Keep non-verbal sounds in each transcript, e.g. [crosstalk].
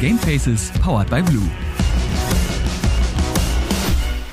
Gamefaces powered by Blue.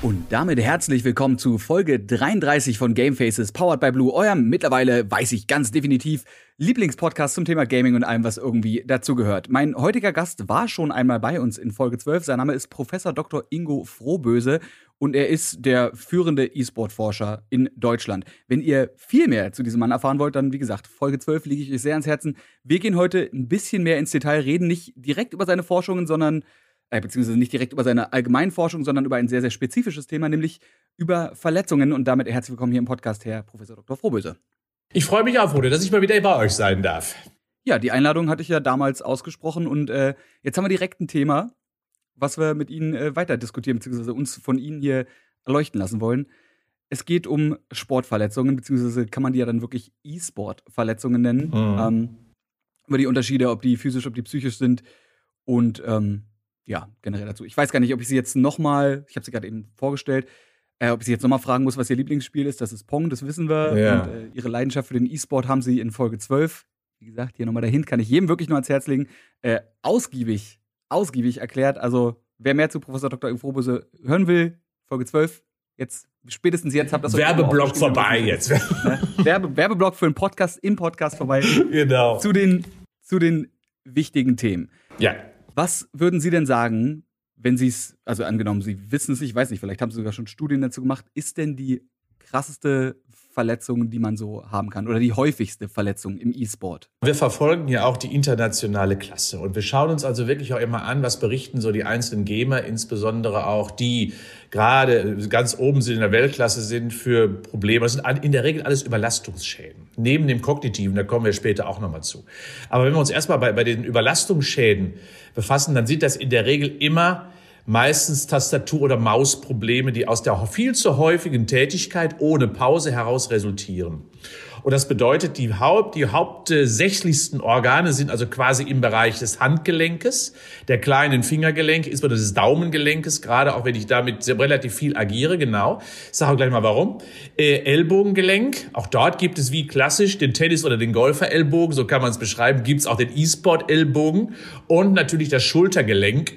Und damit herzlich willkommen zu Folge 33 von Gamefaces powered by Blue, eurem mittlerweile, weiß ich ganz definitiv, Lieblingspodcast zum Thema Gaming und allem, was irgendwie dazugehört. Mein heutiger Gast war schon einmal bei uns in Folge 12. Sein Name ist Professor Dr. Ingo Frohböse und er ist der führende E-Sport-Forscher in Deutschland. Wenn ihr viel mehr zu diesem Mann erfahren wollt, dann wie gesagt, Folge 12 liege ich euch sehr ans Herzen. Wir gehen heute ein bisschen mehr ins Detail, reden nicht direkt über seine Forschungen, sondern äh, beziehungsweise nicht direkt über seine Allgemeinforschung, sondern über ein sehr, sehr spezifisches Thema, nämlich über Verletzungen. Und damit herzlich willkommen hier im Podcast, Herr Professor Dr. Frohböse. Ich freue mich auch, Rode, dass ich mal wieder bei euch sein darf. Ja, die Einladung hatte ich ja damals ausgesprochen und äh, jetzt haben wir direkt ein Thema, was wir mit Ihnen äh, weiter diskutieren, beziehungsweise uns von Ihnen hier erleuchten lassen wollen. Es geht um Sportverletzungen, beziehungsweise kann man die ja dann wirklich E-Sport-Verletzungen nennen. Mhm. Ähm, über die Unterschiede, ob die physisch, ob die psychisch sind und ähm, ja, generell dazu. Ich weiß gar nicht, ob ich sie jetzt nochmal, ich habe sie gerade eben vorgestellt, äh, ob ich sie jetzt nochmal fragen muss, was ihr Lieblingsspiel ist. Das ist Pong, das wissen wir. Ja. Und äh, ihre Leidenschaft für den E-Sport haben sie in Folge 12. Wie gesagt, hier nochmal dahin, kann ich jedem wirklich nur ans Herz legen. Äh, ausgiebig, ausgiebig erklärt. Also, wer mehr zu Professor Dr. Frobose hören will, Folge 12, jetzt, spätestens jetzt habt ihr das Werbeblock vorbei jetzt. Ne? Werbe, Werbeblock für einen Podcast im Podcast vorbei. [laughs] Genau. Zu den, zu den wichtigen Themen. Ja. Was würden Sie denn sagen, wenn Sie es, also angenommen, Sie wissen es, ich weiß nicht, vielleicht haben Sie sogar schon Studien dazu gemacht, ist denn die krasseste Verletzung, die man so haben kann oder die häufigste Verletzung im E-Sport? Wir verfolgen ja auch die internationale Klasse und wir schauen uns also wirklich auch immer an, was berichten so die einzelnen Gamer, insbesondere auch die gerade ganz oben sind in der Weltklasse sind für Probleme. Das sind in der Regel alles Überlastungsschäden. Neben dem kognitiven, da kommen wir später auch nochmal zu. Aber wenn wir uns erstmal bei, bei den Überlastungsschäden befassen, dann sind das in der Regel immer meistens Tastatur- oder Mausprobleme, die aus der viel zu häufigen Tätigkeit ohne Pause heraus resultieren. Und das bedeutet, die, Haupt, die hauptsächlichsten Organe sind also quasi im Bereich des Handgelenkes, der kleinen Fingergelenke, ist des Daumengelenkes, gerade auch wenn ich damit relativ viel agiere, genau. Ich sage auch gleich mal warum. Äh, Ellbogengelenk, auch dort gibt es wie klassisch den Tennis- oder den Golfer-Ellbogen, so kann man es beschreiben, gibt es auch den E-Sport-Ellbogen und natürlich das Schultergelenk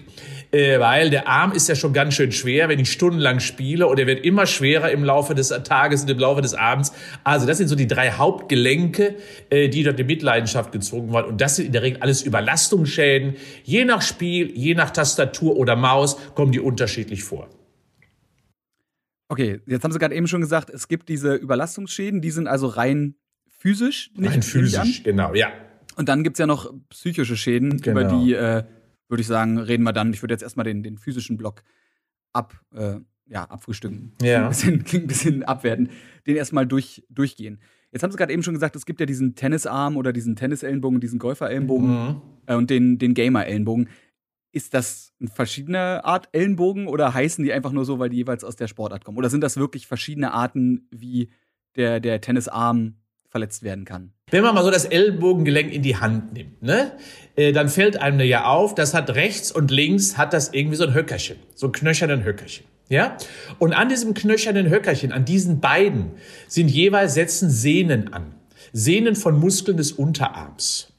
äh, weil der Arm ist ja schon ganz schön schwer, wenn ich stundenlang spiele und er wird immer schwerer im Laufe des Tages und im Laufe des Abends. Also das sind so die drei Hauptgelenke, äh, die dort in Mitleidenschaft gezogen waren und das sind in der Regel alles Überlastungsschäden. Je nach Spiel, je nach Tastatur oder Maus kommen die unterschiedlich vor. Okay, jetzt haben Sie gerade eben schon gesagt, es gibt diese Überlastungsschäden, die sind also rein physisch. Nicht rein physisch, genau, ja. Und dann gibt es ja noch psychische Schäden, genau. über die äh, würde ich sagen, reden wir dann. Ich würde jetzt erstmal den, den physischen Block ab, äh, ja, abfrühstücken. Ja. Ein bisschen, klingt ein bisschen abwerten. Den erstmal durch, durchgehen. Jetzt haben Sie gerade eben schon gesagt, es gibt ja diesen Tennisarm oder diesen Tennisellenbogen, diesen Golferellenbogen mhm. äh, und den, den Gamer-Ellenbogen. Ist das eine verschiedene Art Ellenbogen oder heißen die einfach nur so, weil die jeweils aus der Sportart kommen? Oder sind das wirklich verschiedene Arten, wie der, der Tennisarm verletzt werden kann. Wenn man mal so das Ellbogengelenk in die Hand nimmt, ne, äh, dann fällt einem ja auf, das hat rechts und links hat das irgendwie so ein Höckerchen, so ein knöchernen Höckerchen. Ja? Und an diesem knöchernen Höckerchen, an diesen beiden, sind jeweils setzen Sehnen an. Sehnen von Muskeln des Unterarms.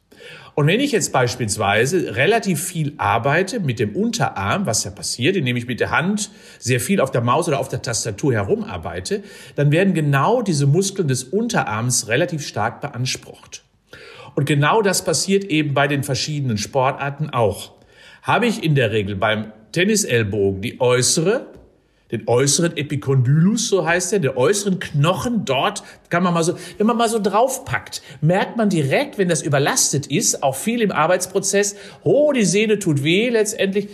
Und wenn ich jetzt beispielsweise relativ viel arbeite mit dem Unterarm, was ja passiert, indem ich mit der Hand sehr viel auf der Maus oder auf der Tastatur herumarbeite, dann werden genau diese Muskeln des Unterarms relativ stark beansprucht. Und genau das passiert eben bei den verschiedenen Sportarten auch. Habe ich in der Regel beim Tennisellbogen die äußere den äußeren Epicondylus, so heißt er, der äußeren Knochen dort kann man mal so, wenn man mal so draufpackt, merkt man direkt, wenn das überlastet ist, auch viel im Arbeitsprozess, oh, die Sehne tut weh letztendlich,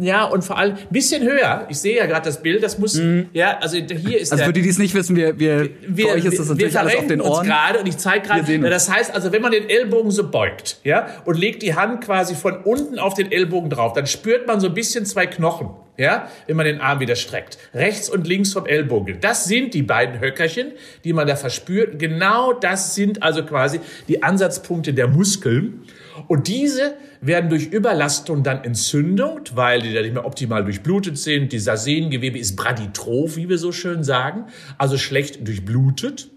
ja, und vor allem ein bisschen höher. Ich sehe ja gerade das Bild, das muss, mhm. ja, also hier ist Also für die, die es nicht wissen, wir, wir, wir für euch ist das natürlich alles auf den Ohren. gerade und ich zeige gerade, das heißt also, wenn man den Ellbogen so beugt, ja, und legt die Hand quasi von unten auf den Ellbogen drauf, dann spürt man so ein bisschen zwei Knochen ja, wenn man den Arm wieder streckt. Rechts und links vom Ellbogen. Das sind die beiden Höckerchen, die man da verspürt. Genau das sind also quasi die Ansatzpunkte der Muskeln. Und diese werden durch Überlastung dann entzündet, weil die da nicht mehr optimal durchblutet sind. Dieser Sehnengewebe ist braditroph, wie wir so schön sagen, also schlecht durchblutet.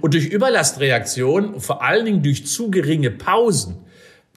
Und durch Überlastreaktion, vor allen Dingen durch zu geringe Pausen,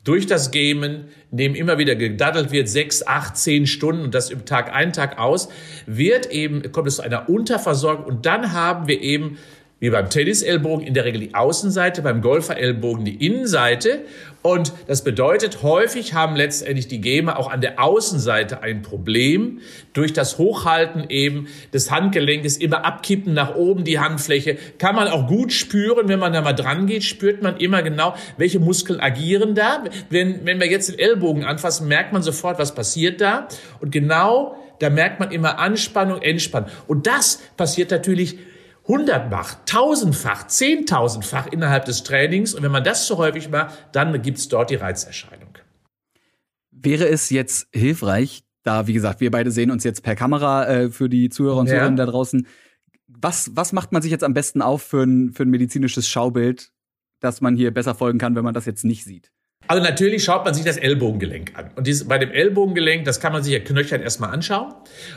durch das Gamen, in dem immer wieder gedaddelt wird, sechs, acht, zehn Stunden und das im Tag ein, Tag aus, wird eben, kommt es zu einer Unterversorgung und dann haben wir eben wie beim Tennisellbogen in der Regel die Außenseite, beim Golferellbogen die Innenseite. Und das bedeutet, häufig haben letztendlich die Gamer auch an der Außenseite ein Problem. Durch das Hochhalten eben des Handgelenkes, immer abkippen nach oben die Handfläche, kann man auch gut spüren, wenn man da mal dran geht, spürt man immer genau, welche Muskeln agieren da. Wenn, wenn wir jetzt den Ellbogen anfassen, merkt man sofort, was passiert da. Und genau da merkt man immer Anspannung, Entspannung. Und das passiert natürlich hundertfach, tausendfach, zehntausendfach innerhalb des Trainings. Und wenn man das zu häufig macht, dann gibt es dort die Reizerscheinung. Wäre es jetzt hilfreich, da, wie gesagt, wir beide sehen uns jetzt per Kamera äh, für die Zuhörer und Zuhörerinnen ja. da draußen. Was, was macht man sich jetzt am besten auf für ein, für ein medizinisches Schaubild, dass man hier besser folgen kann, wenn man das jetzt nicht sieht? Also natürlich schaut man sich das Ellbogengelenk an. Und dieses, bei dem Ellbogengelenk, das kann man sich ja knöchern erstmal anschauen.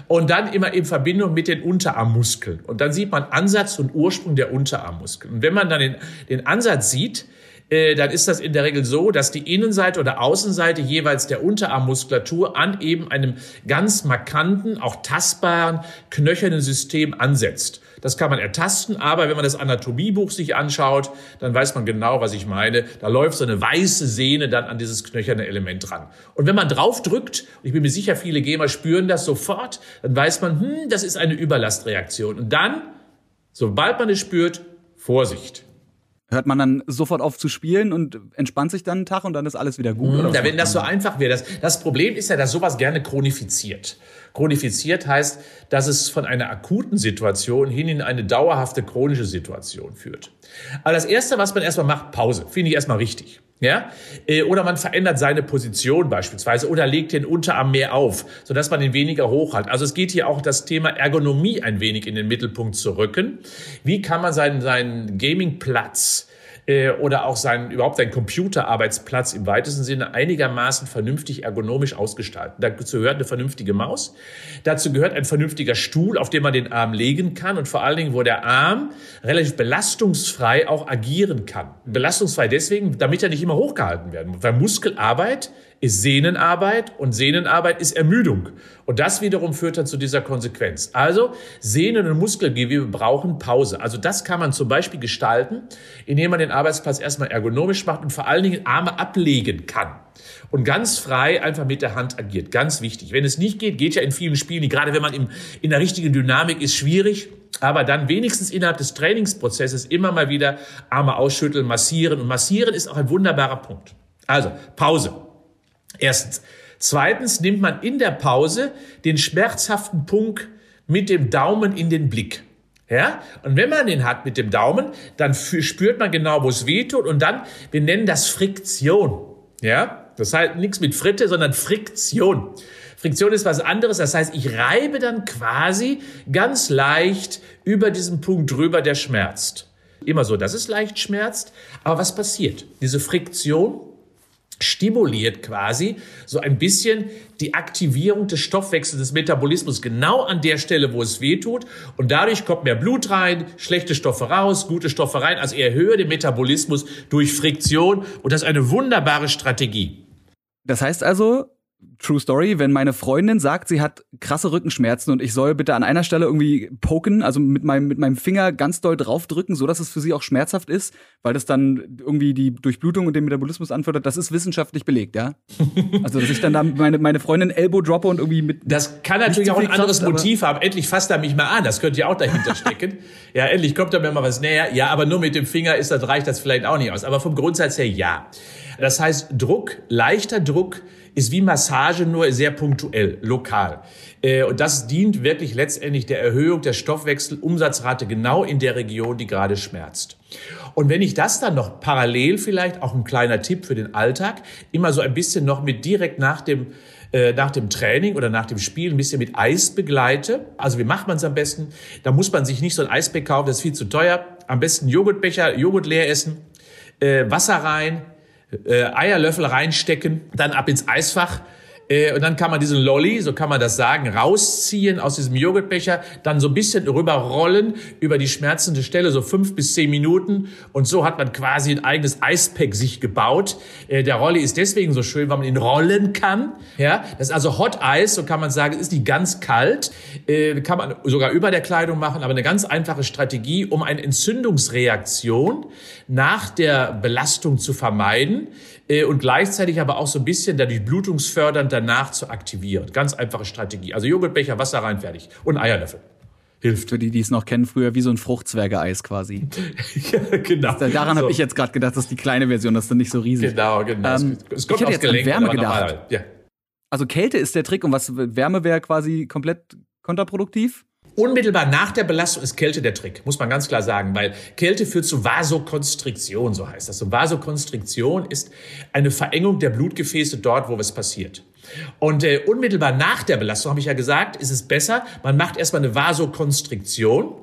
Und dann immer in Verbindung mit den Unterarmmuskeln. Und dann sieht man Ansatz und Ursprung der Unterarmmuskeln. Und wenn man dann den, den Ansatz sieht, äh, dann ist das in der Regel so, dass die Innenseite oder Außenseite jeweils der Unterarmmuskulatur an eben einem ganz markanten, auch tastbaren, knöchernen System ansetzt. Das kann man ertasten, aber wenn man das Anatomiebuch sich anschaut, dann weiß man genau, was ich meine. Da läuft so eine weiße Sehne dann an dieses knöcherne Element ran. Und wenn man drauf drückt, ich bin mir sicher, viele Gamer spüren das sofort, dann weiß man, hm, das ist eine Überlastreaktion. Und dann, sobald man es spürt, Vorsicht. Hört man dann sofort auf zu spielen und entspannt sich dann einen Tag und dann ist alles wieder gut? Oder ja, wenn das so einfach wäre. Das, das Problem ist ja, dass sowas gerne chronifiziert. Chronifiziert heißt, dass es von einer akuten Situation hin in eine dauerhafte chronische Situation führt. Aber das Erste, was man erstmal macht, Pause. Finde ich erstmal richtig. Ja? Äh, oder man verändert seine Position beispielsweise oder legt den Unterarm mehr auf, sodass man ihn weniger hoch hat. Also es geht hier auch das Thema Ergonomie ein wenig in den Mittelpunkt zu rücken. Wie kann man seinen, seinen Gamingplatz oder auch seinen, überhaupt seinen Computerarbeitsplatz im weitesten Sinne einigermaßen vernünftig ergonomisch ausgestalten. Dazu gehört eine vernünftige Maus. Dazu gehört ein vernünftiger Stuhl, auf dem man den Arm legen kann und vor allen Dingen, wo der Arm relativ belastungsfrei auch agieren kann. Belastungsfrei deswegen, damit er nicht immer hochgehalten werden muss. Weil Muskelarbeit ist Sehnenarbeit und Sehnenarbeit ist Ermüdung. Und das wiederum führt dann zu dieser Konsequenz. Also Sehnen- und Muskelgewebe brauchen Pause. Also das kann man zum Beispiel gestalten, indem man den Arbeitsplatz erstmal ergonomisch macht und vor allen Dingen Arme ablegen kann. Und ganz frei einfach mit der Hand agiert. Ganz wichtig. Wenn es nicht geht, geht ja in vielen Spielen, gerade wenn man im, in der richtigen Dynamik ist, schwierig. Aber dann wenigstens innerhalb des Trainingsprozesses immer mal wieder Arme ausschütteln, massieren. Und massieren ist auch ein wunderbarer Punkt. Also, Pause. Erstens. Zweitens nimmt man in der Pause den schmerzhaften Punkt mit dem Daumen in den Blick. Ja? Und wenn man den hat mit dem Daumen, dann spürt man genau, wo es weh tut. Und dann, wir nennen das Friktion. Ja? Das heißt nichts mit Fritte, sondern Friktion. Friktion ist was anderes. Das heißt, ich reibe dann quasi ganz leicht über diesen Punkt drüber, der schmerzt. Immer so, dass es leicht schmerzt. Aber was passiert? Diese Friktion stimuliert quasi so ein bisschen die Aktivierung des Stoffwechsels, des Metabolismus, genau an der Stelle, wo es weh tut. Und dadurch kommt mehr Blut rein, schlechte Stoffe raus, gute Stoffe rein. Also erhöhe den Metabolismus durch Friktion. Und das ist eine wunderbare Strategie. Das heißt also, True Story, wenn meine Freundin sagt, sie hat krasse Rückenschmerzen und ich soll bitte an einer Stelle irgendwie poken, also mit meinem, mit meinem Finger ganz doll draufdrücken, so dass es für sie auch schmerzhaft ist, weil das dann irgendwie die Durchblutung und den Metabolismus anfördert, das ist wissenschaftlich belegt, ja? [laughs] Also, dass ich dann da meine, meine Freundin Elbow droppe und irgendwie mit. Das kann natürlich auch ein anderes Kraft, Motiv haben. Endlich fasst er mich mal an. Das könnte ja auch dahinter [laughs] stecken. ja, endlich kommt er mir mal was näher. Ja, aber nur mit dem Finger ist das, reicht das vielleicht auch nicht aus. Aber vom Grundsatz her ja. Das heißt, Druck, leichter Druck, ist wie Massage nur sehr punktuell, lokal. Äh, und das dient wirklich letztendlich der Erhöhung der Stoffwechselumsatzrate genau in der Region, die gerade schmerzt. Und wenn ich das dann noch parallel vielleicht, auch ein kleiner Tipp für den Alltag, immer so ein bisschen noch mit direkt nach dem äh, nach dem Training oder nach dem Spiel ein bisschen mit Eis begleite. Also wie macht man es am besten? Da muss man sich nicht so ein Eisbeck kaufen, das ist viel zu teuer. Am besten Joghurtbecher, Joghurt leer essen, äh, Wasser rein, äh, Eierlöffel reinstecken, dann ab ins Eisfach Äh, und dann kann man diesen Lolly, so kann man das sagen, rausziehen aus diesem Joghurtbecher, dann so ein bisschen rüberrollen über die schmerzende Stelle, so fünf bis zehn Minuten. Und so hat man quasi ein eigenes Eispack sich gebaut. Äh, der Rolli ist deswegen so schön, weil man ihn rollen kann. Ja, das ist also Hot Eis, so kann man sagen, ist nicht ganz kalt. Äh, kann man sogar über der Kleidung machen, aber eine ganz einfache Strategie, um eine Entzündungsreaktion nach der Belastung zu vermeiden und gleichzeitig aber auch so ein bisschen dadurch blutungsfördernd danach zu aktivieren. Ganz einfache Strategie. Also Joghurtbecher, Wasser rein, fertig. Und Eierlöffel. Hilft. Für die, die es noch kennen, früher wie so ein Fruchtzwerge-Eis quasi. [laughs] ja, genau. Daran so. habe ich jetzt gerade gedacht, das ist die kleine Version, das ist dann nicht so riesig. Genau, genau. Ähm, es kommt ich hätte jetzt Gelenk, an Wärme gedacht. Ja. Also Kälte ist der Trick und was Wärme wäre quasi komplett kontraproduktiv? Unmittelbar nach der Belastung ist Kälte der Trick, muss man ganz klar sagen, weil Kälte führt zu Vasokonstriktion, so heißt das. Und Vasokonstriktion ist eine Verengung der Blutgefäße dort, wo was passiert. Und äh, unmittelbar nach der Belastung, habe ich ja gesagt, ist es besser, man macht erstmal eine Vasokonstriktion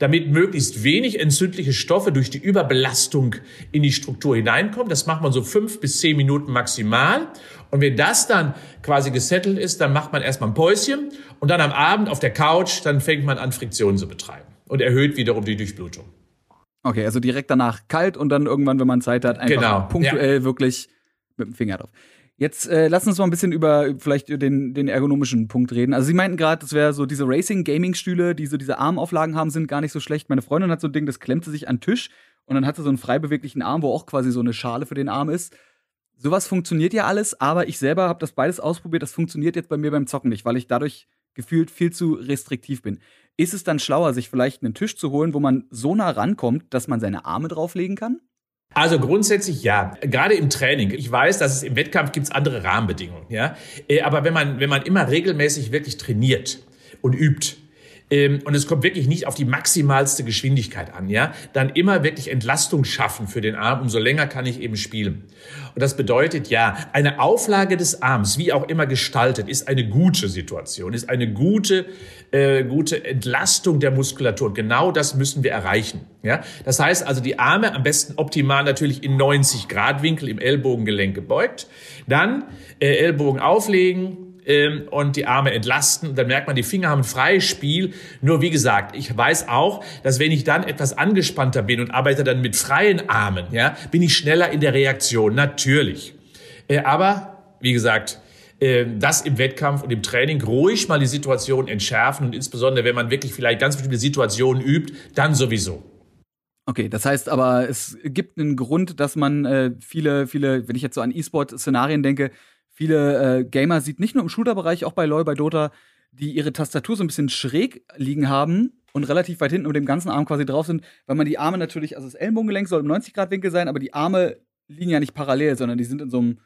damit möglichst wenig entzündliche Stoffe durch die Überbelastung in die Struktur hineinkommen. Das macht man so fünf bis zehn Minuten maximal. Und wenn das dann quasi gesettelt ist, dann macht man erstmal ein Päuschen und dann am Abend auf der Couch, dann fängt man an, Friktionen zu betreiben und erhöht wiederum die Durchblutung. Okay, also direkt danach kalt und dann irgendwann, wenn man Zeit hat, einfach genau, punktuell ja. wirklich mit dem Finger drauf. Jetzt äh, lass uns mal ein bisschen über vielleicht den, den ergonomischen Punkt reden. Also Sie meinten gerade, das wäre so diese Racing-Gaming-Stühle, die so diese Armauflagen haben, sind gar nicht so schlecht. Meine Freundin hat so ein Ding, das klemmte sich an den Tisch und dann hat sie so einen frei beweglichen Arm, wo auch quasi so eine Schale für den Arm ist. Sowas funktioniert ja alles, aber ich selber habe das beides ausprobiert. Das funktioniert jetzt bei mir beim Zocken nicht, weil ich dadurch gefühlt viel zu restriktiv bin. Ist es dann schlauer, sich vielleicht einen Tisch zu holen, wo man so nah rankommt, dass man seine Arme drauflegen kann? Also grundsätzlich ja, gerade im Training. Ich weiß, dass es im Wettkampf gibt andere Rahmenbedingungen, ja. Äh, aber wenn man wenn man immer regelmäßig wirklich trainiert und übt, und es kommt wirklich nicht auf die maximalste Geschwindigkeit an, ja, dann immer wirklich Entlastung schaffen für den Arm, umso länger kann ich eben spielen. Und das bedeutet ja, eine Auflage des Arms, wie auch immer gestaltet, ist eine gute Situation, ist eine gute, äh, gute Entlastung der Muskulatur. Und genau das müssen wir erreichen. Ja, das heißt also die Arme am besten optimal natürlich in 90 Grad Winkel im Ellbogengelenk gebeugt, dann äh, Ellbogen auflegen, ähm, und die Arme entlasten. dann merkt man, die Finger haben ein freies Spiel. Nur wie gesagt, ich weiß auch, dass wenn ich dann etwas angespannter bin und arbeite dann mit freien Armen, ja, bin ich schneller in der Reaktion, natürlich. Äh, aber wie gesagt, äh, das im Wettkampf und im Training ruhig mal die Situation entschärfen und insbesondere, wenn man wirklich vielleicht ganz bestimmte Situationen übt, dann sowieso. Okay, das heißt aber, es gibt einen Grund, dass man äh, viele, viele, wenn ich jetzt so an E-Sport-Szenarien denke, viele äh, Gamer sieht, nicht nur im Shooter-Bereich, auch bei LoL, bei Dota, die ihre Tastatur so ein bisschen schräg liegen haben und relativ weit hinten mit dem ganzen Arm quasi drauf sind, weil man die Arme natürlich, also das Ellenbogengelenk soll im 90-Grad-Winkel sein, aber die Arme liegen ja nicht parallel, sondern die sind in so einem.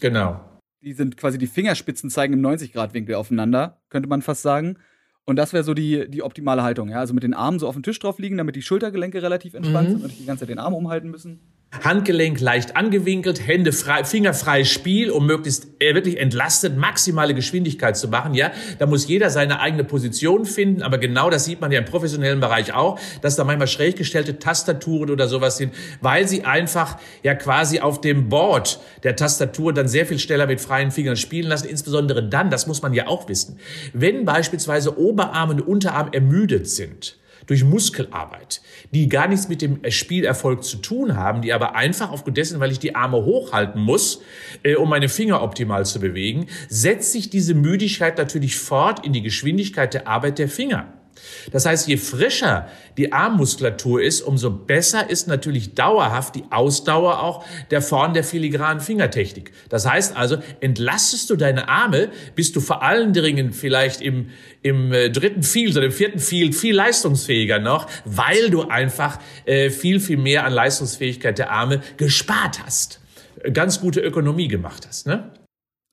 Genau. Die sind quasi die Fingerspitzen zeigen im 90-Grad-Winkel aufeinander, könnte man fast sagen. Und das wäre so die, die optimale Haltung, ja. Also mit den Armen so auf dem Tisch drauf liegen, damit die Schultergelenke relativ entspannt mhm. sind und nicht die ganze Zeit den Arm umhalten müssen. Handgelenk leicht angewinkelt, Hände frei, fingerfreies Spiel, um möglichst äh, wirklich entlastet maximale Geschwindigkeit zu machen. Ja, da muss jeder seine eigene Position finden, aber genau das sieht man ja im professionellen Bereich auch, dass da manchmal schräg gestellte Tastaturen oder sowas sind, weil sie einfach ja quasi auf dem Board der Tastatur dann sehr viel schneller mit freien Fingern spielen lassen, insbesondere dann, das muss man ja auch wissen, wenn beispielsweise Oberarm und Unterarm ermüdet sind durch Muskelarbeit, die gar nichts mit dem Spielerfolg zu tun haben, die aber einfach aufgrund dessen, weil ich die Arme hochhalten muss, äh, um meine Finger optimal zu bewegen, setzt sich diese Müdigkeit natürlich fort in die Geschwindigkeit der Arbeit der Finger. Das heißt, je frischer die Armmuskulatur ist, umso besser ist natürlich dauerhaft die Ausdauer auch der Form der filigranen Fingertechnik. Das heißt also, entlastest du deine Arme, bist du vor allen Dingen vielleicht im, im äh, dritten Field oder im vierten Field viel leistungsfähiger noch, weil du einfach äh, viel, viel mehr an Leistungsfähigkeit der Arme gespart hast. Ganz gute Ökonomie gemacht hast, ne?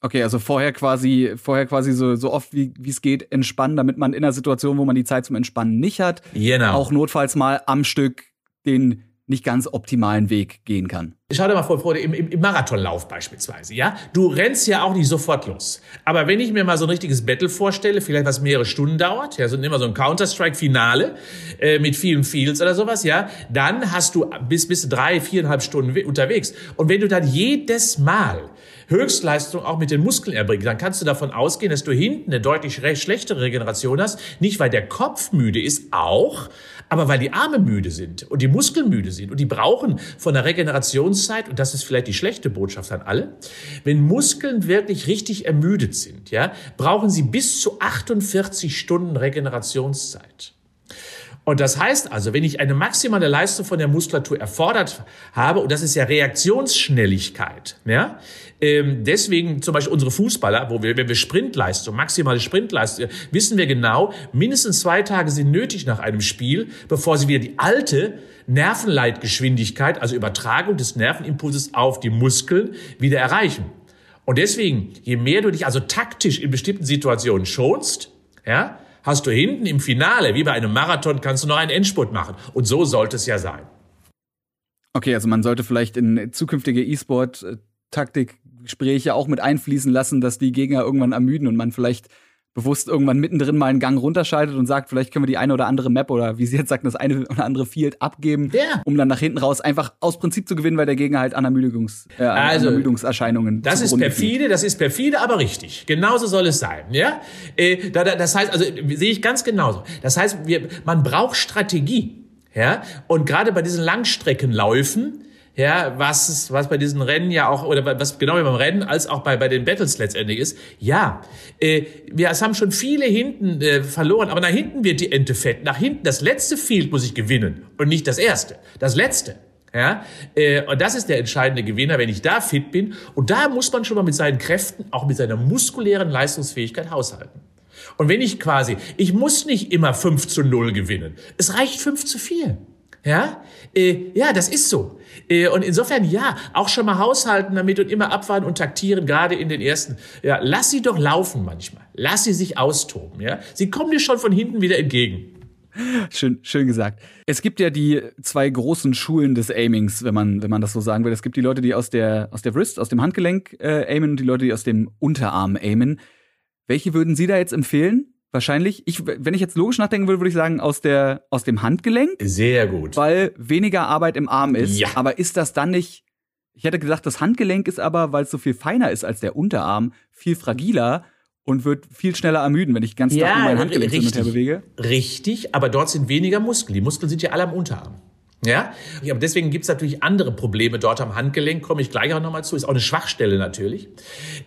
Okay, also vorher quasi, vorher quasi so, so oft wie es geht entspannen, damit man in einer Situation, wo man die Zeit zum Entspannen nicht hat, genau. auch notfalls mal am Stück den nicht ganz optimalen Weg gehen kann. Schau dir mal vor, vor im, im Marathonlauf beispielsweise, ja? Du rennst ja auch nicht sofort los. Aber wenn ich mir mal so ein richtiges Battle vorstelle, vielleicht was mehrere Stunden dauert, ja, so immer so ein Counter-Strike-Finale äh, mit vielen Fields oder sowas, ja, dann hast du bis bis drei, viereinhalb Stunden unterwegs. Und wenn du dann jedes Mal Höchstleistung auch mit den Muskeln erbringst, dann kannst du davon ausgehen, dass du hinten eine deutlich schlechtere Regeneration hast. Nicht, weil der Kopf müde ist, auch, aber weil die Arme müde sind und die Muskeln müde sind und die brauchen von der Regenerationszeit, und das ist vielleicht die schlechte Botschaft an alle, wenn Muskeln wirklich richtig ermüdet sind, ja, brauchen sie bis zu 48 Stunden Regenerationszeit. Und das heißt also, wenn ich eine maximale Leistung von der Muskulatur erfordert habe, und das ist ja Reaktionsschnelligkeit, ja, ähm, deswegen zum Beispiel unsere Fußballer, wo wir, wenn wir Sprintleistung, maximale Sprintleistung, wissen wir genau, mindestens zwei Tage sind nötig nach einem Spiel, bevor sie wieder die alte Nervenleitgeschwindigkeit, also Übertragung des Nervenimpulses auf die Muskeln wieder erreichen. Und deswegen, je mehr du dich also taktisch in bestimmten Situationen schonst, ja, hast du hinten im Finale, wie bei einem Marathon, kannst du noch einen Endspurt machen. Und so sollte es ja sein. Okay, also man sollte vielleicht in zukünftige E-Sport-Taktikgespräche auch mit einfließen lassen, dass die Gegner irgendwann ermüden und man vielleicht bewusst irgendwann mittendrin mal einen Gang runterschaltet und sagt, vielleicht können wir die eine oder andere Map oder wie Sie jetzt sagten, das eine oder andere Field abgeben, ja. um dann nach hinten raus einfach aus Prinzip zu gewinnen, weil der Gegner halt an Ermüdungs, äh, also, an Ermüdungserscheinungen Das ist perfide, fühlt. das ist perfide, aber richtig. Genauso soll es sein. Ja? Äh, da, da, das heißt, also sehe ich ganz genauso. Das heißt, wir, man braucht Strategie. Ja? Und gerade bei diesen Langstreckenläufen, ja, was, was bei diesen Rennen ja auch, oder was genau beim Rennen als auch bei, bei den Battles letztendlich ist, ja, äh, wir es haben schon viele hinten äh, verloren, aber nach hinten wird die Ente fett. Nach hinten, das letzte Field muss ich gewinnen und nicht das erste. Das letzte. Ja, äh, und das ist der entscheidende Gewinner, wenn ich da fit bin. Und da muss man schon mal mit seinen Kräften, auch mit seiner muskulären Leistungsfähigkeit haushalten. Und wenn ich quasi, ich muss nicht immer 5 zu 0 gewinnen. Es reicht 5 zu 4. Ja, äh, ja, das ist so. Äh, und insofern ja, auch schon mal haushalten damit und immer abwarten und taktieren, gerade in den ersten. Ja, lass sie doch laufen manchmal. Lass sie sich austoben. Ja, sie kommen dir schon von hinten wieder entgegen. Schön, schön gesagt. Es gibt ja die zwei großen Schulen des Aimings, wenn man, wenn man das so sagen will. Es gibt die Leute, die aus der, aus der Wrist, aus dem Handgelenk äh, aimen und die Leute, die aus dem Unterarm aimen. Welche würden Sie da jetzt empfehlen? Wahrscheinlich, ich, wenn ich jetzt logisch nachdenken würde, würde ich sagen, aus, der, aus dem Handgelenk. Sehr gut. Weil weniger Arbeit im Arm ist. Ja. Aber ist das dann nicht. Ich hätte gesagt, das Handgelenk ist aber, weil es so viel feiner ist als der Unterarm, viel fragiler und wird viel schneller ermüden, wenn ich ganz ja, mein Handgelenk richtig, hin und her bewege. Richtig, aber dort sind weniger Muskeln. Die Muskeln sind ja alle am Unterarm. Ja, aber deswegen gibt's natürlich andere Probleme dort am Handgelenk, komme ich gleich auch nochmal zu, ist auch eine Schwachstelle natürlich.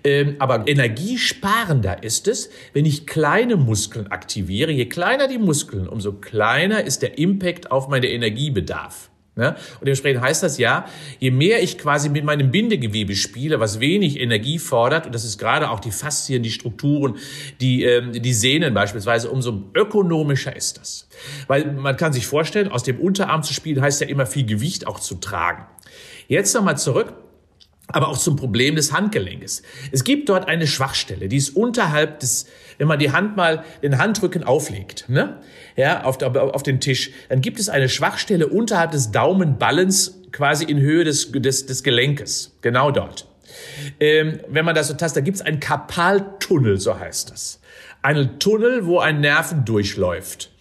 Ähm, aber energiesparender ist es, wenn ich kleine Muskeln aktiviere. Je kleiner die Muskeln, umso kleiner ist der Impact auf meinen Energiebedarf. Ja? Und dementsprechend heißt das ja, je mehr ich quasi mit meinem Bindegewebe spiele, was wenig Energie fordert, und das ist gerade auch die Faszien, die Strukturen, die, ähm, die Sehnen beispielsweise, umso ökonomischer ist das. Weil man kann sich vorstellen, aus dem Unterarm zu spielen, heißt ja immer viel Gewicht auch zu tragen. Jetzt nochmal zurück aber auch zum Problem des Handgelenkes. Es gibt dort eine Schwachstelle, die ist unterhalb des, wenn man die Hand mal, den Handrücken auflegt, ne? ja, auf, auf den Tisch, dann gibt es eine Schwachstelle unterhalb des Daumenballens, quasi in Höhe des, des, des Gelenkes, genau dort. Ähm, wenn man das so tastet, da gibt es einen Kapaltunnel, so heißt das. Einen Tunnel, wo ein Nerven durchläuft.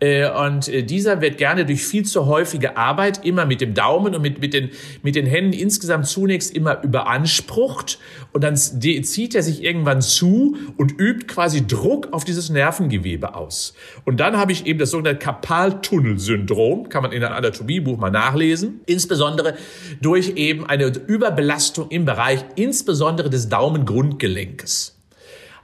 Äh, und äh, dieser wird gerne durch viel zu häufige Arbeit immer mit dem Daumen und mit, mit, den, mit den Händen insgesamt zunächst immer überansprucht. Und dann zieht er sich irgendwann zu und übt quasi Druck auf dieses Nervengewebe aus. Und dann habe ich eben das sogenannte Kapaltunnelsyndrom, kann man in einem Anatomiebuch mal nachlesen. Insbesondere durch eben eine Überbelastung im Bereich insbesondere des Daumengrundgelenkes.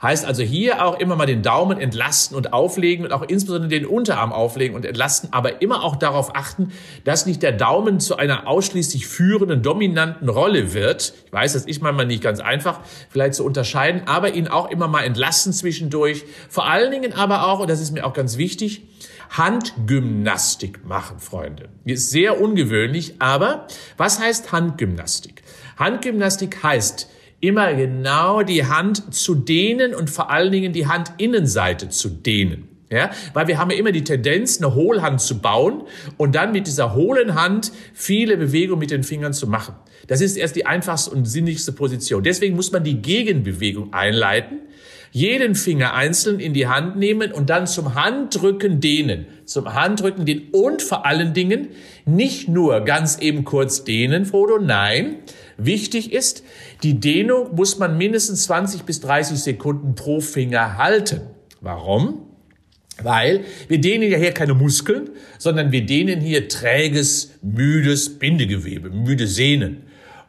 Heißt also hier auch immer mal den Daumen entlasten und auflegen und auch insbesondere den Unterarm auflegen und entlasten, aber immer auch darauf achten, dass nicht der Daumen zu einer ausschließlich führenden, dominanten Rolle wird. Ich weiß, das ist manchmal nicht ganz einfach, vielleicht zu unterscheiden, aber ihn auch immer mal entlasten zwischendurch. Vor allen Dingen aber auch, und das ist mir auch ganz wichtig, Handgymnastik machen, Freunde. Ist sehr ungewöhnlich, aber was heißt Handgymnastik? Handgymnastik heißt, immer genau die Hand zu dehnen und vor allen Dingen die Handinnenseite zu dehnen. Ja, weil wir haben ja immer die Tendenz, eine Hohlhand zu bauen und dann mit dieser hohlen Hand viele Bewegungen mit den Fingern zu machen. Das ist erst die einfachste und sinnlichste Position. Deswegen muss man die Gegenbewegung einleiten, jeden Finger einzeln in die Hand nehmen und dann zum Handrücken dehnen. Zum Handrücken dehnen und vor allen Dingen nicht nur ganz eben kurz dehnen, Frodo, nein. Wichtig ist, die Dehnung muss man mindestens 20 bis 30 Sekunden pro Finger halten. Warum? Weil wir dehnen ja hier keine Muskeln, sondern wir dehnen hier träges, müdes Bindegewebe, müde Sehnen.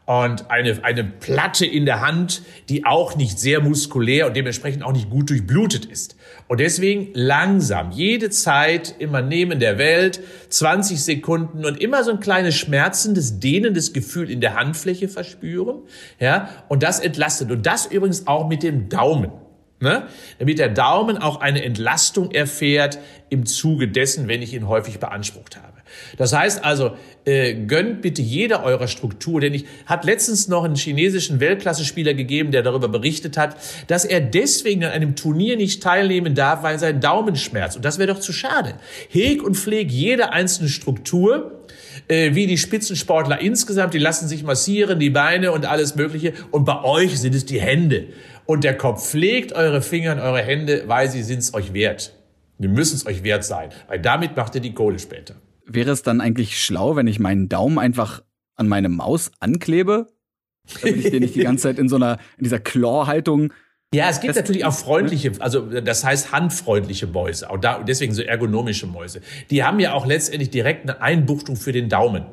Und eine, eine Platte in der Hand, die auch nicht sehr muskulär und dementsprechend auch nicht gut durchblutet ist. Und deswegen langsam, jede Zeit immer nehmen der Welt, 20 Sekunden und immer so ein kleines schmerzendes, dehnendes Gefühl in der Handfläche verspüren. Ja, und das entlastet. Und das übrigens auch mit dem Daumen. Ne? Damit der Daumen auch eine Entlastung erfährt im Zuge dessen, wenn ich ihn häufig beansprucht habe. Das heißt also, äh, gönnt bitte jeder eurer Struktur, denn ich hat letztens noch einen chinesischen Weltklasse-Spieler gegeben, der darüber berichtet hat, dass er deswegen an einem Turnier nicht teilnehmen darf, weil sein Daumen schmerzt. Und das wäre doch zu schade. Heg und pfleg jede einzelne Struktur, äh, wie die Spitzensportler insgesamt, die lassen sich massieren, die Beine und alles Mögliche. Und bei euch sind es die Hände. Und der Kopf pflegt eure Finger und eure Hände, weil sie sind es euch wert. Wir müssen es euch wert sein, weil damit macht ihr die Kohle später. Wäre es dann eigentlich schlau, wenn ich meinen Daumen einfach an meine Maus anklebe? Damit ich den nicht die ganze Zeit in so einer, in dieser Claw-Haltung ja, es gibt das natürlich auch freundliche, also das heißt handfreundliche Mäuse, auch da, deswegen so ergonomische Mäuse. Die haben ja auch letztendlich direkt eine Einbuchtung für den Daumen.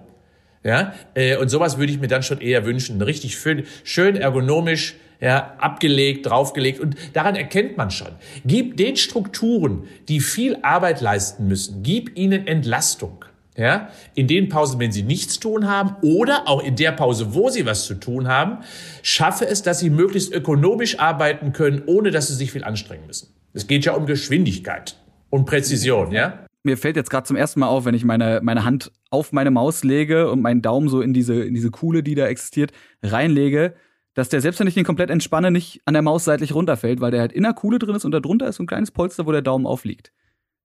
Ja, äh, und sowas würde ich mir dann schon eher wünschen. Richtig schön, schön ergonomisch, ja, abgelegt, draufgelegt. Und daran erkennt man schon. Gib den Strukturen, die viel Arbeit leisten müssen, gib ihnen Entlastung. Ja, in den Pausen, wenn sie nichts tun haben oder auch in der Pause, wo sie was zu tun haben, schaffe es, dass sie möglichst ökonomisch arbeiten können, ohne dass sie sich viel anstrengen müssen. Es geht ja um Geschwindigkeit und Präzision, ja? Mir fällt jetzt gerade zum ersten Mal auf, wenn ich meine, meine Hand auf meine Maus lege und meinen Daumen so in diese, in diese Kuhle, die da existiert, reinlege, dass der, selbst wenn ich den komplett entspanne, nicht an der Maus seitlich runterfällt, weil der halt in der Kuhle drin ist und darunter ist so ein kleines Polster, wo der Daumen aufliegt.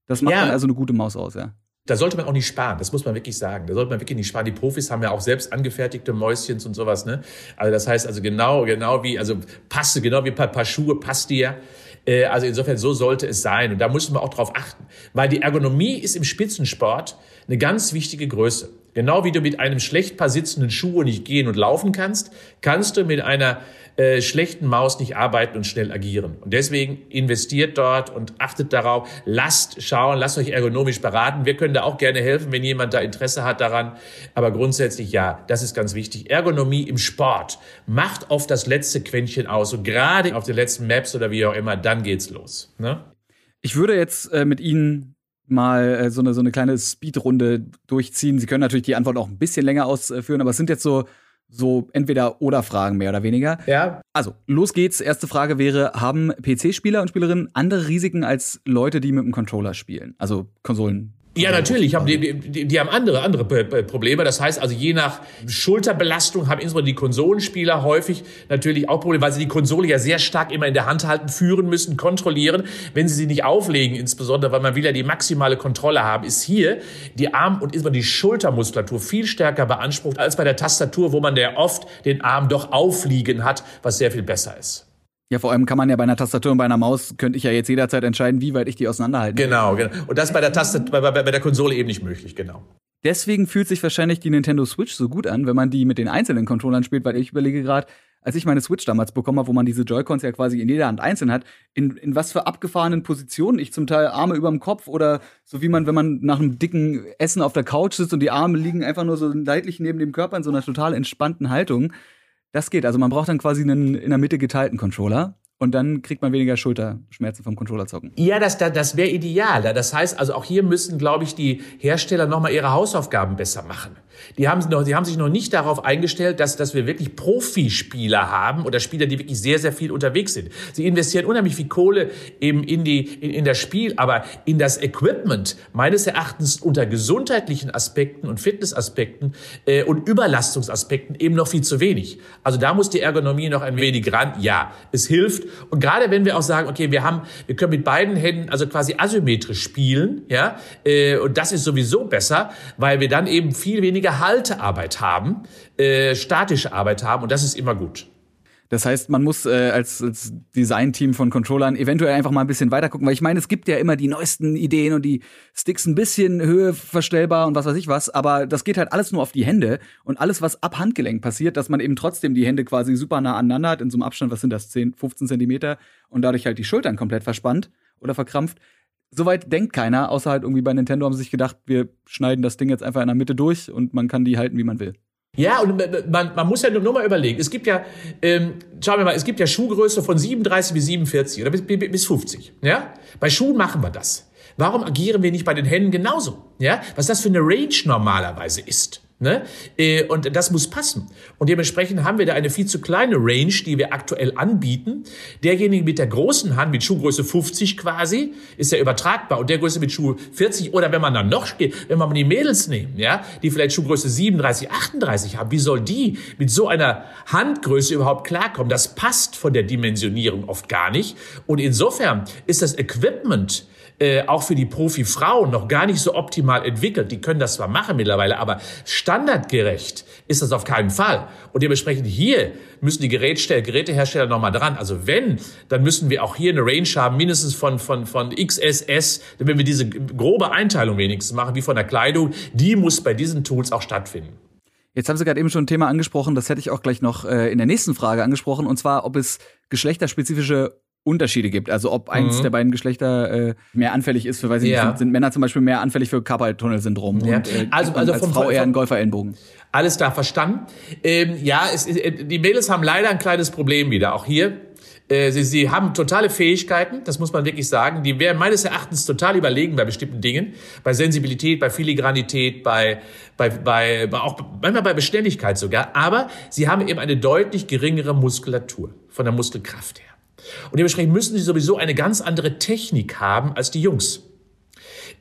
Das macht ja. dann also eine gute Maus aus, ja. Da sollte man auch nicht sparen, das muss man wirklich sagen. Da sollte man wirklich nicht sparen. Die Profis haben ja auch selbst angefertigte Mäuschens und sowas, ne? Also das heißt also genau, genau wie, also passte, genau wie ein paar, paar Schuhe passt dir. Äh, also insofern, so sollte es sein. Und da muss man auch drauf achten. Weil die Ergonomie ist im Spitzensport eine ganz wichtige Größe. Genau wie du mit einem schlecht paar sitzenden Schuhe nicht gehen und laufen kannst, kannst du mit einer äh, schlechten Maus nicht arbeiten und schnell agieren. Und deswegen investiert dort und achtet darauf, lasst schauen, lasst euch ergonomisch beraten. Wir können da auch gerne helfen, wenn jemand da Interesse hat daran. Aber grundsätzlich ja, das ist ganz wichtig. Ergonomie im Sport macht auf das letzte Quäntchen aus. Und gerade auf den letzten Maps oder wie auch immer, dann geht's los. Ne? Ich würde jetzt äh, mit Ihnen mal äh, so, eine, so eine kleine Speedrunde durchziehen. Sie können natürlich die Antwort auch ein bisschen länger ausführen, aber es sind jetzt so, so entweder oder Fragen mehr oder weniger. Ja. Also, los geht's. Erste Frage wäre: Haben PC-Spieler und Spielerinnen andere Risiken als Leute, die mit dem Controller spielen? Also Konsolen. Ja, natürlich. Die, die, die haben andere, andere Probleme. Das heißt also, je nach Schulterbelastung haben insbesondere die Konsolenspieler häufig natürlich auch Probleme, weil sie die Konsole ja sehr stark immer in der Hand halten, führen müssen, kontrollieren. Wenn sie sie nicht auflegen, insbesondere, weil man will ja die maximale Kontrolle haben, ist hier die Arm- und insbesondere die Schultermuskulatur viel stärker beansprucht als bei der Tastatur, wo man ja oft den Arm doch aufliegen hat, was sehr viel besser ist. Ja, vor allem kann man ja bei einer Tastatur und bei einer Maus, könnte ich ja jetzt jederzeit entscheiden, wie weit ich die auseinanderhalten Genau, genau. Und das bei der Tastatur, bei, bei, bei der Konsole eben nicht möglich, genau. Deswegen fühlt sich wahrscheinlich die Nintendo Switch so gut an, wenn man die mit den einzelnen Controllern spielt, weil ich überlege gerade, als ich meine Switch damals bekommen habe, wo man diese Joy-Cons ja quasi in jeder Hand einzeln hat, in, in was für abgefahrenen Positionen ich zum Teil Arme überm Kopf oder so wie man, wenn man nach einem dicken Essen auf der Couch sitzt und die Arme liegen einfach nur so leidlich neben dem Körper in so einer total entspannten Haltung. Das geht. Also man braucht dann quasi einen in der Mitte geteilten Controller. Und dann kriegt man weniger Schulterschmerzen vom Controller zocken. Ja, das, das wäre ideal. Das heißt, also auch hier müssen, glaube ich, die Hersteller nochmal ihre Hausaufgaben besser machen. Die haben, noch, die haben sich noch nicht darauf eingestellt, dass, dass wir wirklich Profispieler haben oder Spieler, die wirklich sehr, sehr viel unterwegs sind. Sie investieren unheimlich viel Kohle eben in, die, in, in das Spiel, aber in das Equipment meines Erachtens unter gesundheitlichen Aspekten und Fitnessaspekten äh, und Überlastungsaspekten eben noch viel zu wenig. Also da muss die Ergonomie noch ein wenig ran. Ja, es hilft, Und gerade wenn wir auch sagen, okay, wir haben, wir können mit beiden Händen also quasi asymmetrisch spielen, ja, äh, und das ist sowieso besser, weil wir dann eben viel weniger Haltearbeit haben, äh, statische Arbeit haben und das ist immer gut. Das heißt, man muss äh, als, als Design-Team von Controllern eventuell einfach mal ein bisschen weiter gucken, weil ich meine, es gibt ja immer die neuesten Ideen und die Sticks ein bisschen Höhe verstellbar und was weiß ich was, aber das geht halt alles nur auf die Hände und alles, was ab Handgelenk passiert, dass man eben trotzdem die Hände quasi super nah aneinander hat, in so einem Abstand, was sind das, 10, 15 Zentimeter und dadurch halt die Schultern komplett verspannt oder verkrampft. Soweit denkt keiner, außer halt irgendwie bei Nintendo haben sie sich gedacht, wir schneiden das Ding jetzt einfach in der Mitte durch und man kann die halten, wie man will. Ja, und man, man muss ja nur mal überlegen. Es gibt ja, ähm, schauen wir mal, es gibt ja Schuhgröße von 37 bis 47 oder bis, bis 50. Ja? Bei Schuhen machen wir das. Warum agieren wir nicht bei den Händen genauso? Ja? Was das für eine Range normalerweise ist. Ne? Äh, und das muss passen. Und dementsprechend haben wir da eine viel zu kleine Range, die wir aktuell anbieten. Derjenige mit der großen Hand, mit Schuhgröße 50 quasi, ist ja übertragbar. Und der Größe mit Schuh 40, oder wenn man dann noch wenn man die Mädels nehmen, ja, die vielleicht Schuhgröße 37, 38 haben, wie soll die mit so einer Handgröße überhaupt klarkommen? Das passt von der Dimensionierung oft gar nicht. Und insofern ist das Equipment, äh, auch für die Profi-Frauen noch gar nicht so optimal entwickelt. Die können das zwar machen mittlerweile, aber standardgerecht ist das auf keinen Fall. Und dementsprechend hier müssen die Gerätsteller, Gerätehersteller nochmal dran. Also wenn, dann müssen wir auch hier eine Range haben, mindestens von, von, von XSS, wenn wir diese grobe Einteilung wenigstens machen, wie von der Kleidung, die muss bei diesen Tools auch stattfinden. Jetzt haben Sie gerade eben schon ein Thema angesprochen, das hätte ich auch gleich noch äh, in der nächsten Frage angesprochen, und zwar, ob es geschlechterspezifische Unterschiede gibt. Also ob eins mhm. der beiden Geschlechter äh, mehr anfällig ist für, weiß ich ja. nicht, sind, sind, Männer zum Beispiel mehr anfällig für Carpal-Tunnel-Syndrom ja. und, äh, also, also als vom, Frau eher einen Golfer-Ellenbogen. Alles da verstanden. Ähm, ja, es, äh, die Mädels haben leider ein kleines Problem wieder. Auch hier äh, Sie, sie haben totale Fähigkeiten, das muss man wirklich sagen. Die wären meines Erachtens total überlegen bei bestimmten Dingen, bei Sensibilität, bei Filigranität, bei, bei, bei, bei auch manchmal bei Beständigkeit sogar. Aber sie haben eben eine deutlich geringere Muskulatur von der Muskelkraft her. Und dementsprechend müssen sie sowieso eine ganz andere Technik haben als die Jungs.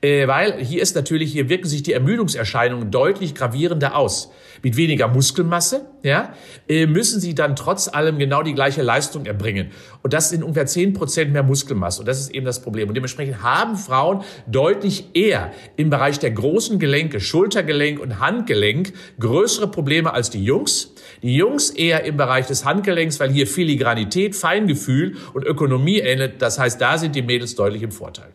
Äh, weil hier ist natürlich, hier wirken sich die Ermüdungserscheinungen deutlich gravierender aus. Mit weniger Muskelmasse, ja, äh, müssen sie dann trotz allem genau die gleiche Leistung erbringen. Und das sind ungefähr zehn Prozent mehr Muskelmasse. Und das ist eben das Problem. Und dementsprechend haben Frauen deutlich eher im Bereich der großen Gelenke, Schultergelenk und Handgelenk größere Probleme als die Jungs. Die Jungs eher im Bereich des Handgelenks, weil hier Filigranität, Feingefühl und Ökonomie ähnelt. Das heißt, da sind die Mädels deutlich im Vorteil.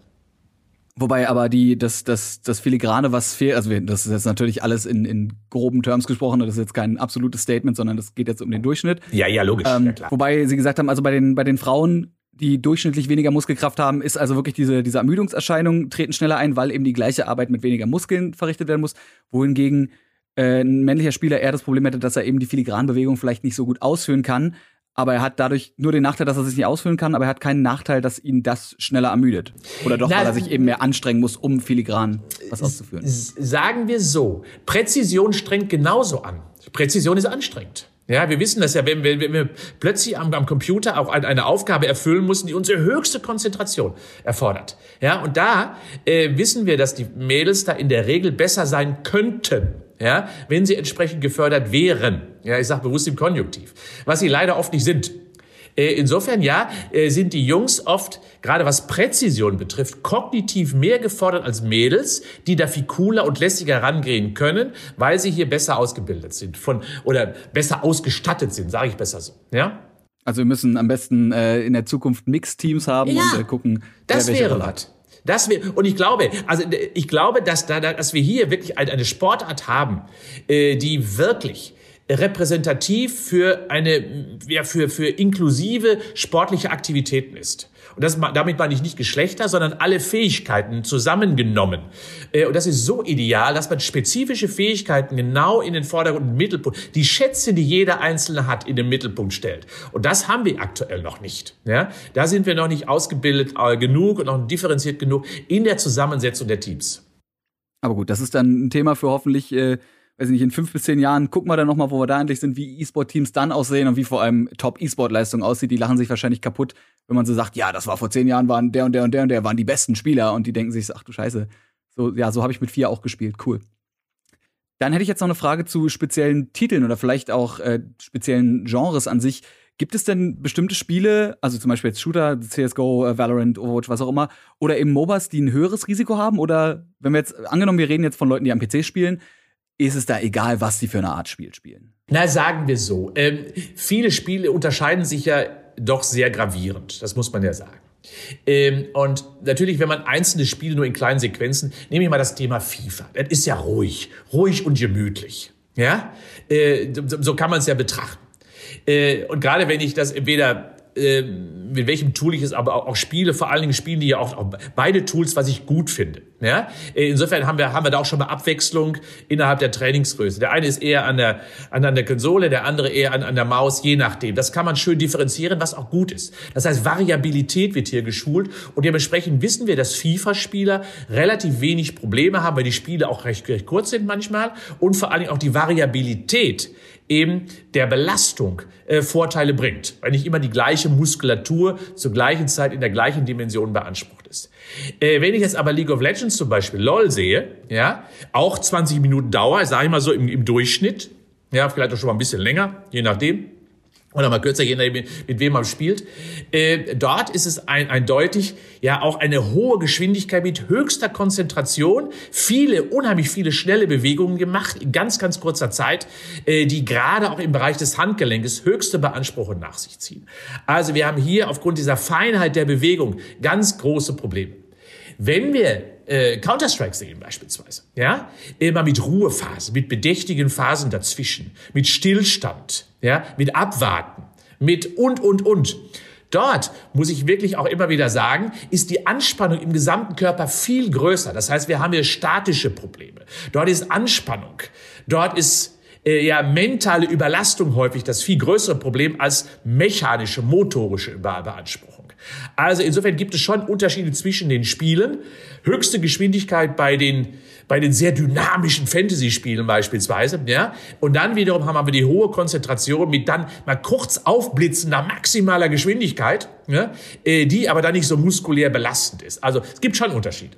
Wobei aber die, das, das, das Filigrane, was fehlt, also das ist jetzt natürlich alles in, in groben Terms gesprochen, das ist jetzt kein absolutes Statement, sondern das geht jetzt um den Durchschnitt. Ja, ja, logisch. Ähm, ja. Wobei sie gesagt haben, also bei den, bei den Frauen, die durchschnittlich weniger Muskelkraft haben, ist also wirklich diese, diese Ermüdungserscheinungen treten schneller ein, weil eben die gleiche Arbeit mit weniger Muskeln verrichtet werden muss. Wohingegen äh, ein männlicher Spieler eher das Problem hätte, dass er eben die Filigranbewegung vielleicht nicht so gut ausführen kann, aber er hat dadurch nur den Nachteil, dass er sich nicht ausfüllen kann, aber er hat keinen Nachteil, dass ihn das schneller ermüdet. Oder doch, Na, weil er sich eben mehr anstrengen muss, um filigran was auszuführen. Sagen wir so, Präzision strengt genauso an. Präzision ist anstrengend. Ja, wir wissen das ja, wenn wir, wenn wir plötzlich am, am Computer auch eine Aufgabe erfüllen müssen, die unsere höchste Konzentration erfordert. Ja, und da äh, wissen wir, dass die Mädels da in der Regel besser sein könnten ja, wenn sie entsprechend gefördert wären. Ja, ich sage bewusst im Konjunktiv, was sie leider oft nicht sind. Äh, insofern ja, äh, sind die Jungs oft, gerade was Präzision betrifft, kognitiv mehr gefordert als Mädels, die da viel cooler und lässiger rangehen können, weil sie hier besser ausgebildet sind von oder besser ausgestattet sind, sage ich besser so. Ja. Also wir müssen am besten äh, in der Zukunft Mixteams haben ja, und äh, gucken, wer das welche wäre Rolle hat. Das wir, und ich glaube, also ich glaube, dass, da, dass wir hier wirklich eine Sportart haben, äh, die wirklich repräsentativ für eine, ja, für, für inklusive sportliche Aktivitäten ist. Und das, damit meine ich nicht Geschlechter, sondern alle Fähigkeiten zusammengenommen. Äh, und das ist so ideal, dass man spezifische Fähigkeiten genau in den Vordergrund und Mittelpunkt, die Schätze, die jeder Einzelne hat, in den Mittelpunkt stellt. Und das haben wir aktuell noch nicht. Ja? Da sind wir noch nicht ausgebildet äh, genug und noch differenziert genug in der Zusammensetzung der Teams. Aber gut, das ist dann ein Thema für hoffentlich äh, weiß ich nicht, in fünf bis zehn Jahren gucken wir dann nochmal, wo wir da endlich sind, wie E-Sport-Teams dann aussehen und wie vor allem Top-E-Sport-Leistung aussieht. Die lachen sich wahrscheinlich kaputt, wenn man so sagt, ja, das war vor zehn Jahren, waren der und der und der und der waren die besten Spieler und die denken sich, ach du Scheiße, so, ja, so habe ich mit vier auch gespielt, cool. Dann hätte ich jetzt noch eine Frage zu speziellen Titeln oder vielleicht auch äh, speziellen Genres an sich. Gibt es denn bestimmte Spiele, also zum Beispiel jetzt Shooter, CSGO, äh, Valorant, Overwatch, was auch immer, oder eben MOBAs, die ein höheres Risiko haben? Oder wenn wir jetzt, angenommen, wir reden jetzt von Leuten, die am PC spielen, ist es da egal, was die für eine Art Spiel spielen? Na, sagen wir so. Ähm, viele Spiele unterscheiden sich ja doch sehr gravierend. Das muss man ja sagen. Ähm, und natürlich, wenn man einzelne Spiele nur in kleinen Sequenzen, nehme ich mal das Thema FIFA. Das ist ja ruhig, ruhig und gemütlich. Ja, äh, so kann man es ja betrachten. Äh, und gerade wenn ich das entweder äh, mit welchem Tool ich es aber auch, auch spiele. Vor allen Dingen spielen die ja auch, auch, beide Tools, was ich gut finde. Ja? Äh, insofern haben wir, haben wir da auch schon mal Abwechslung innerhalb der Trainingsgröße. Der eine ist eher an der, an, an der Konsole, der andere eher an, an der Maus, je nachdem. Das kann man schön differenzieren, was auch gut ist. Das heißt, Variabilität wird hier geschult und dementsprechend wissen wir, dass FIFA-Spieler relativ wenig Probleme haben, weil die Spiele auch recht, recht kurz sind manchmal und vor allen Dingen auch die Variabilität eben der Belastung äh, Vorteile bringt, weil nicht immer die gleiche Muskulatur zur gleichen Zeit in der gleichen Dimension beansprucht ist. Äh, wenn ich jetzt aber League of Legends zum Beispiel LOL sehe, ja, auch 20 Minuten Dauer, sage ich mal so im, im Durchschnitt, ja, vielleicht auch schon mal ein bisschen länger, je nachdem, oder mal kürzer, je nachdem, mit wem man spielt. Äh, dort ist es ein, eindeutig ja auch eine hohe Geschwindigkeit mit höchster Konzentration, viele, unheimlich viele schnelle Bewegungen gemacht in ganz, ganz kurzer Zeit, äh, die gerade auch im Bereich des Handgelenkes höchste Beanspruchung nach sich ziehen. Also wir haben hier aufgrund dieser Feinheit der Bewegung ganz große Probleme. Wenn wir äh, Counter-Strike sehen beispielsweise, ja, immer mit Ruhephasen, mit bedächtigen Phasen dazwischen, mit Stillstand, ja, mit Abwarten, mit und, und, und. Dort muss ich wirklich auch immer wieder sagen, ist die Anspannung im gesamten Körper viel größer. Das heißt, wir haben hier statische Probleme. Dort ist Anspannung. Dort ist äh, ja mentale Überlastung häufig das viel größere Problem als mechanische, motorische Überbeanspruchung. Also insofern gibt es schon Unterschiede zwischen den Spielen. Höchste Geschwindigkeit bei den bei den sehr dynamischen Fantasy-Spielen beispielsweise, ja. Und dann wiederum haben wir die hohe Konzentration mit dann mal kurz aufblitzender maximaler Geschwindigkeit, ja, äh, die aber dann nicht so muskulär belastend ist. Also es gibt schon Unterschiede.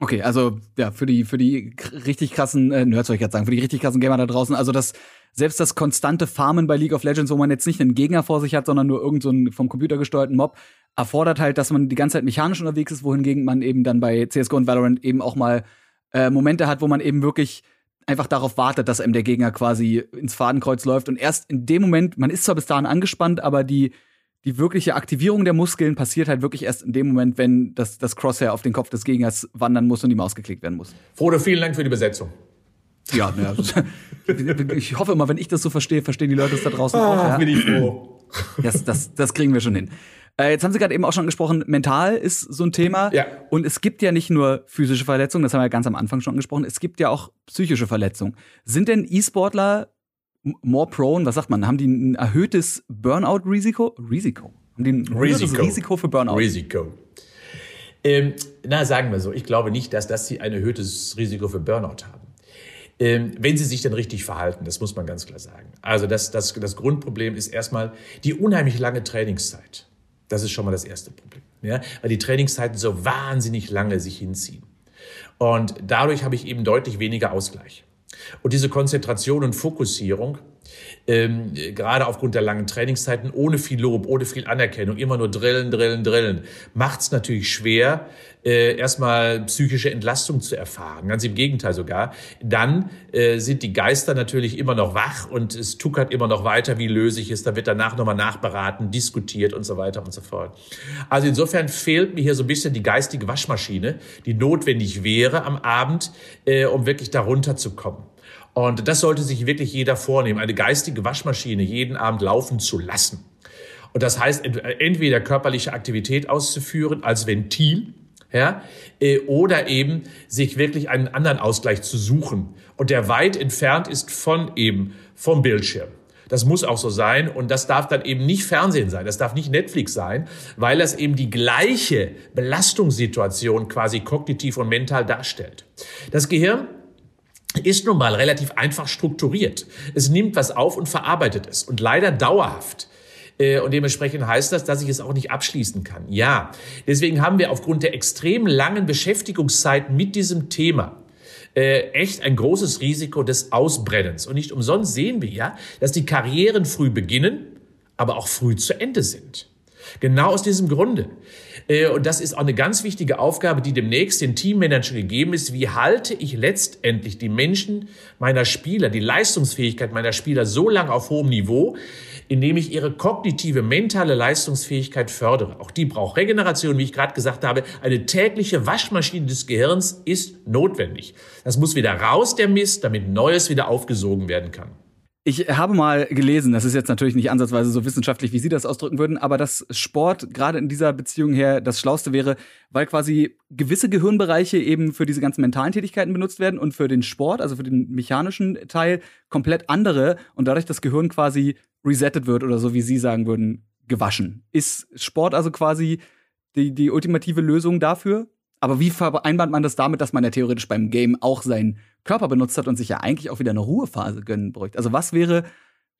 Okay, also ja, für die für die richtig krassen äh, Nerds soll ich jetzt sagen, für die richtig krassen Gamer da draußen, also das selbst das konstante Farmen bei League of Legends, wo man jetzt nicht einen Gegner vor sich hat, sondern nur irgendeinen so vom Computer gesteuerten Mob, erfordert halt, dass man die ganze Zeit mechanisch unterwegs ist, wohingegen man eben dann bei CS:GO und Valorant eben auch mal äh, Momente hat, wo man eben wirklich einfach darauf wartet, dass einem der Gegner quasi ins Fadenkreuz läuft und erst in dem Moment, man ist zwar bis dahin angespannt, aber die die wirkliche Aktivierung der Muskeln passiert halt wirklich erst in dem Moment, wenn das, das Crosshair auf den Kopf des Gegners wandern muss und die Maus geklickt werden muss. Frodo, vielen Dank für die Besetzung. Ja, ja. [laughs] ich hoffe immer, wenn ich das so verstehe, verstehen die Leute es da draußen ah, auch. Ja. Bin ich froh. Das, das, das kriegen wir schon hin. Äh, jetzt haben Sie gerade eben auch schon angesprochen, mental ist so ein Thema. Ja. Und es gibt ja nicht nur physische Verletzungen, das haben wir ganz am Anfang schon angesprochen, es gibt ja auch psychische Verletzungen. Sind denn E-Sportler more prone, was sagt man, haben die ein erhöhtes Burnout-Risiko? Risiko? Haben die ein Risiko. Risiko für Burnout? Risiko. Ähm, na, sagen wir so, ich glaube nicht, dass, dass sie ein erhöhtes Risiko für Burnout haben. Ähm, wenn sie sich denn richtig verhalten, das muss man ganz klar sagen. Also das, das, das Grundproblem ist erstmal die unheimlich lange Trainingszeit. Das ist schon mal das erste Problem. Ja? Weil die Trainingszeiten so wahnsinnig lange sich hinziehen. Und dadurch habe ich eben deutlich weniger Ausgleich. Und diese Konzentration und Fokussierung, ähm, gerade aufgrund der langen Trainingszeiten, ohne viel Lob, ohne viel Anerkennung, immer nur drillen, drillen, drillen, macht es natürlich schwer, äh, erstmal psychische Entlastung zu erfahren. Ganz im Gegenteil sogar. Dann äh, sind die Geister natürlich immer noch wach und es tuckert immer noch weiter, wie lösig ist. Da wird danach nochmal nachberaten, diskutiert und so weiter und so fort. Also insofern fehlt mir hier so ein bisschen die geistige Waschmaschine, die notwendig wäre am Abend, äh, um wirklich darunter zu kommen. Und das sollte sich wirklich jeder vornehmen, eine geistige Waschmaschine jeden Abend laufen zu lassen. Und das heißt, entweder körperliche Aktivität auszuführen als Ventil, ja, äh, oder eben sich wirklich einen anderen Ausgleich zu suchen und der weit entfernt ist von eben vom Bildschirm. Das muss auch so sein und das darf dann eben nicht Fernsehen sein, das darf nicht Netflix sein, weil das eben die gleiche Belastungssituation quasi kognitiv und mental darstellt. Das Gehirn ist nun mal relativ einfach strukturiert. Es nimmt was auf und verarbeitet es. Und leider dauerhaft. Äh, und dementsprechend heißt das, dass ich es auch nicht abschließen kann. Ja, deswegen haben wir aufgrund der extrem langen Beschäftigungszeit mit diesem Thema äh, echt ein großes Risiko des Ausbrennens. Und nicht umsonst sehen wir ja, dass die Karrieren früh beginnen, aber auch früh zu Ende sind. Genau aus diesem Grunde. Äh, und das ist auch eine ganz wichtige Aufgabe, die demnächst den Teammanagern gegeben ist. Wie halte ich letztendlich die Menschen meiner Spieler, die Leistungsfähigkeit meiner Spieler so lange auf hohem Niveau, indem ich ihre kognitive, mentale Leistungsfähigkeit fördere. Auch die braucht Regeneration, wie ich gerade gesagt habe. Eine tägliche Waschmaschine des Gehirns ist notwendig. Das muss wieder raus, der Mist, damit Neues wieder aufgesogen werden kann. Ich habe mal gelesen, das ist jetzt natürlich nicht ansatzweise so wissenschaftlich, wie Sie das ausdrücken würden, aber dass Sport gerade in dieser Beziehung her das Schlauste wäre, weil quasi gewisse Gehirnbereiche eben für diese ganzen mentalen Tätigkeiten benutzt werden und für den Sport, also für den mechanischen Teil, komplett andere und dadurch das Gehirn quasi resettet wird oder so, wie Sie sagen würden, gewaschen. Ist Sport also quasi die, die ultimative Lösung dafür? Aber wie vereinbart man das damit, dass man ja theoretisch beim Game auch seinen Körper benutzt hat und sich ja eigentlich auch wieder eine Ruhephase gönnen bräuchte? Also was wäre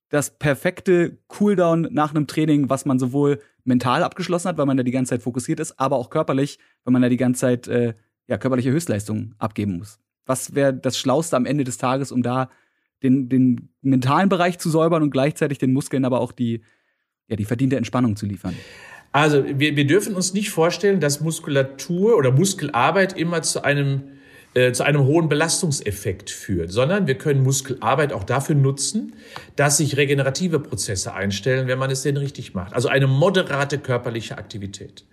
das perfekte Cooldown nach einem Training, was man sowohl mental abgeschlossen hat, weil man da die ganze Zeit fokussiert ist, aber auch körperlich, weil man da die ganze Zeit äh, ja, körperliche Höchstleistungen abgeben muss? Was wäre das Schlauste am Ende des Tages, um da den, den mentalen Bereich zu säubern und gleichzeitig den Muskeln aber auch die, ja, die verdiente Entspannung zu liefern? Also wir, wir dürfen uns nicht vorstellen, dass Muskulatur oder Muskelarbeit immer zu einem äh, zu einem hohen Belastungseffekt führt, sondern wir können Muskelarbeit auch dafür nutzen, dass sich regenerative Prozesse einstellen, wenn man es denn richtig macht. Also eine moderate körperliche Aktivität.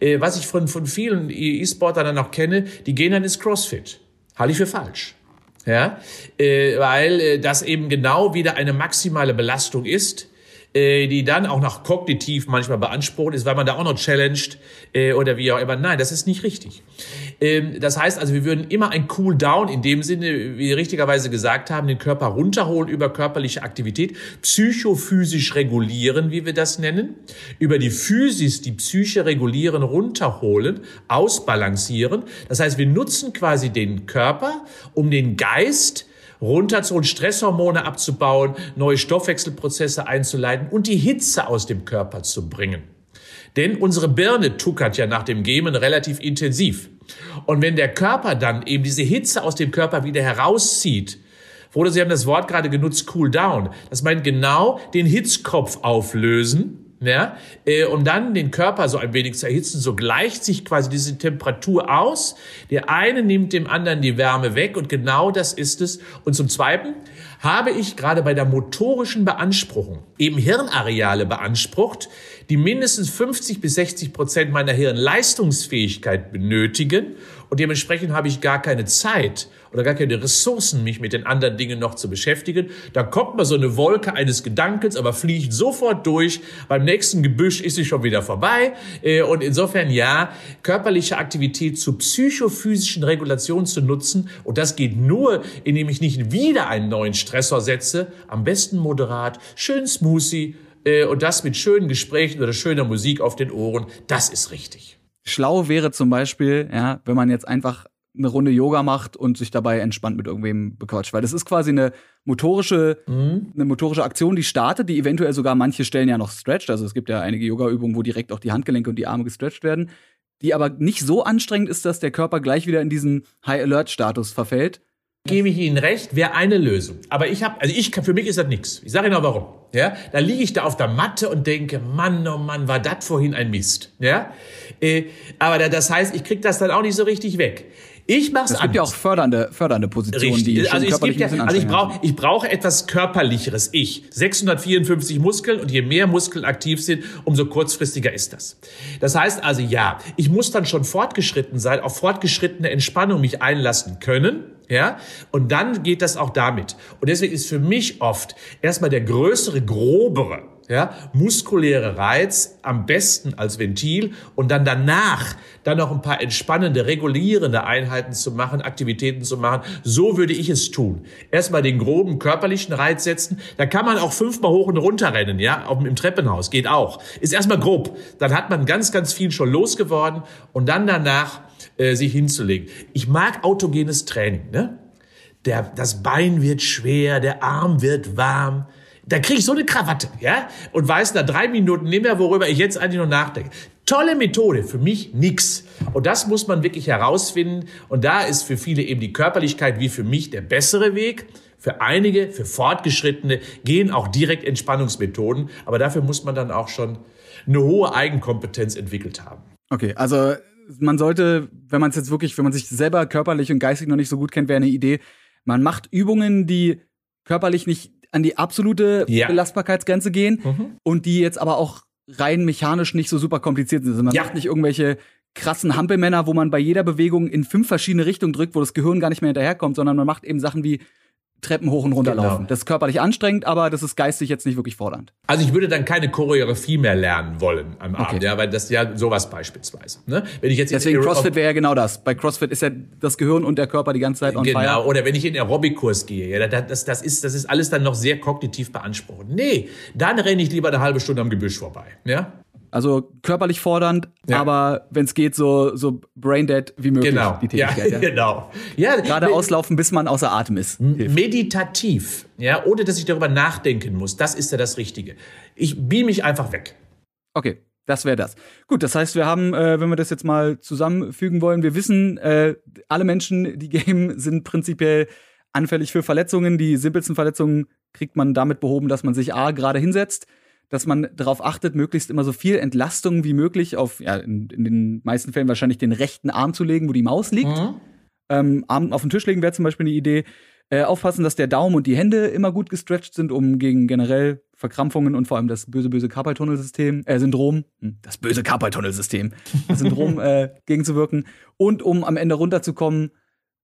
Äh, was ich von, von vielen E-Sportlern dann auch kenne, die gehen dann ins CrossFit. Halte ich für falsch. Ja, äh, weil das eben genau wieder eine maximale Belastung ist, die dann auch noch kognitiv manchmal beansprucht ist, weil man da auch noch challenged äh, oder wie auch immer. Nein, das ist nicht richtig. Ähm, das heißt also, wir würden immer ein Cool Down in dem Sinne, wie wir richtigerweise gesagt haben, den Körper runterholen über körperliche Aktivität, psychophysisch regulieren, wie wir das nennen, über die Physis die Psyche regulieren, runterholen, ausbalancieren. Das heißt, wir nutzen quasi den Körper, um den Geist runterzuholen, Stresshormone abzubauen, neue Stoffwechselprozesse einzuleiten und die Hitze aus dem Körper zu bringen. Denn unsere Birne tuckert ja nach dem Gamen relativ intensiv. Und wenn der Körper dann eben diese Hitze aus dem Körper wieder herauszieht, oder Sie haben das Wort gerade genutzt, cool down. Das meint genau den Hitzkopf auflösen ja, äh, um dann den Körper so ein wenig zu erhitzen, so gleicht sich quasi diese Temperatur aus. Der eine nimmt dem anderen die Wärme weg und genau das ist es. Und zum Zweiten habe ich gerade bei der motorischen Beanspruchung eben Hirnareale beansprucht, die mindestens 50 bis 60 Prozent meiner Hirnleistungsfähigkeit benötigen und dementsprechend habe ich gar keine Zeit oder gar keine Ressourcen, mich mit den anderen Dingen noch zu beschäftigen. Da kommt mal so eine Wolke eines Gedankens, aber fliegt sofort durch. Beim nächsten Gebüsch ist sie schon wieder vorbei. Äh, und insofern ja, körperliche Aktivität zur psychophysischen Regulation zu nutzen. Und das geht nur, indem ich nicht wieder einen neuen Stressor setze. Am besten moderat, schön smoothie äh, und das mit schönen Gesprächen oder schöner Musik auf den Ohren. Das ist richtig. Schlau wäre zum Beispiel, ja, wenn man jetzt einfach eine Runde Yoga macht und sich dabei entspannt mit irgendwem bequatscht. Weil das ist quasi eine motorische, mhm. eine motorische Aktion, die startet, die eventuell sogar manche Stellen ja noch stretcht. Also es gibt ja einige Yoga-Übungen, wo direkt auch die Handgelenke und die Arme gestretcht werden, die aber nicht so anstrengend ist, dass der Körper gleich wieder in diesen High-Alert-Status verfällt. Gebe ich Ihnen recht, wäre eine Lösung. Aber ich habe, also ich, für mich ist das nichts. Ich sage Ihnen auch warum. Ja, da liege ich da auf der Matte und denke, Mann, oh Mann, war das vorhin ein Mist. Ja, äh, aber das heißt, ich krieg das dann auch nicht so richtig weg. Ich mache es Es gibt ja auch fördernde, fördernde Positionen, Richtig. die also, es gibt ja, also ich brauche ich brauche etwas körperlicheres Ich. 654 Muskeln und je mehr Muskeln aktiv sind, umso kurzfristiger ist das. Das heißt also ja, ich muss dann schon fortgeschritten sein, auf fortgeschrittene Entspannung mich einlassen können. Ja, und dann geht das auch damit. Und deswegen ist für mich oft erstmal der größere, grobere, ja, muskuläre Reiz am besten als Ventil und dann danach dann noch ein paar entspannende, regulierende Einheiten zu machen, Aktivitäten zu machen. So würde ich es tun. Erstmal den groben körperlichen Reiz setzen. Da kann man auch fünfmal hoch und runter rennen, ja, auch im Treppenhaus. Geht auch. Ist erstmal grob. Dann hat man ganz, ganz viel schon losgeworden und dann danach äh, sich hinzulegen. Ich mag autogenes Training, ne? Der, das Bein wird schwer, der Arm wird warm Da kriege ich so eine Krawatte, ja, und weiß nach drei Minuten nicht mehr, worüber ich jetzt eigentlich noch nachdenke. Tolle Methode, für mich nix. Und das muss man wirklich herausfinden. Und da ist für viele eben die Körperlichkeit wie für mich der bessere Weg. Für einige, für Fortgeschrittene gehen auch direkt Entspannungsmethoden. Aber dafür muss man dann auch schon eine hohe Eigenkompetenz entwickelt haben. Okay, also man sollte, wenn man es jetzt wirklich, wenn man sich selber körperlich und geistig noch nicht so gut kennt, wäre eine Idee, man macht Übungen, die körperlich nicht an die absolute ja. Belastbarkeitsgrenze gehen mhm. und die jetzt aber auch rein mechanisch nicht so super kompliziert sind. Also man ja. macht nicht irgendwelche krassen Hampelmänner, wo man bei jeder Bewegung in fünf verschiedene Richtungen drückt, wo das Gehirn gar nicht mehr hinterherkommt, sondern man macht eben Sachen wie Treppen hoch und runter genau. laufen. Das ist körperlich anstrengend, aber das ist geistig jetzt nicht wirklich fordernd. Also ich würde dann keine Choreografie mehr lernen wollen am Abend, okay. ja, weil das ja sowas beispielsweise. Ne? Wenn ich jetzt Deswegen CrossFit wäre ja genau das. Bei CrossFit ist ja das Gehirn und der Körper die ganze Zeit on genau. fire. Oder wenn ich in den Aerobic-Kurs gehe, ja, das, das, ist, das ist alles dann noch sehr kognitiv beanspruchend. Nee, dann renne ich lieber eine halbe Stunde am Gebüsch vorbei. Ja? Also körperlich fordernd, ja. aber wenn es geht, so, so braindead wie möglich. Genau. Die Tätigkeit, ja, ja. [laughs] genau. Ja, Gerade auslaufen, bis man außer Atem ist. Hilft. Meditativ, ja, ohne dass ich darüber nachdenken muss. Das ist ja das Richtige. Ich beam mich einfach weg. Okay. Das wäre das. Gut, das heißt, wir haben, äh, wenn wir das jetzt mal zusammenfügen wollen, wir wissen, äh, alle Menschen, die [laughs] gamen, sind prinzipiell anfällig für Verletzungen. Die simpelsten Verletzungen kriegt man damit behoben, dass man sich A gerade hinsetzt, dass man darauf achtet, möglichst immer so viel Entlastung wie möglich auf, ja, in, in den meisten Fällen wahrscheinlich den rechten Arm zu legen, wo die Maus liegt. Mhm. Ähm, Arm auf den Tisch legen wäre zum Beispiel eine Idee. Äh, aufpassen, dass der Daumen und die Hände immer gut gestretcht sind, um gegen generell Verkrampfungen und vor allem das böse, böse Carpal-Tunnel-System, äh, Syndrom, hm, das böse Carpal-Tunnel-System, [laughs] Syndrom äh, gegenzuwirken und um am Ende runterzukommen,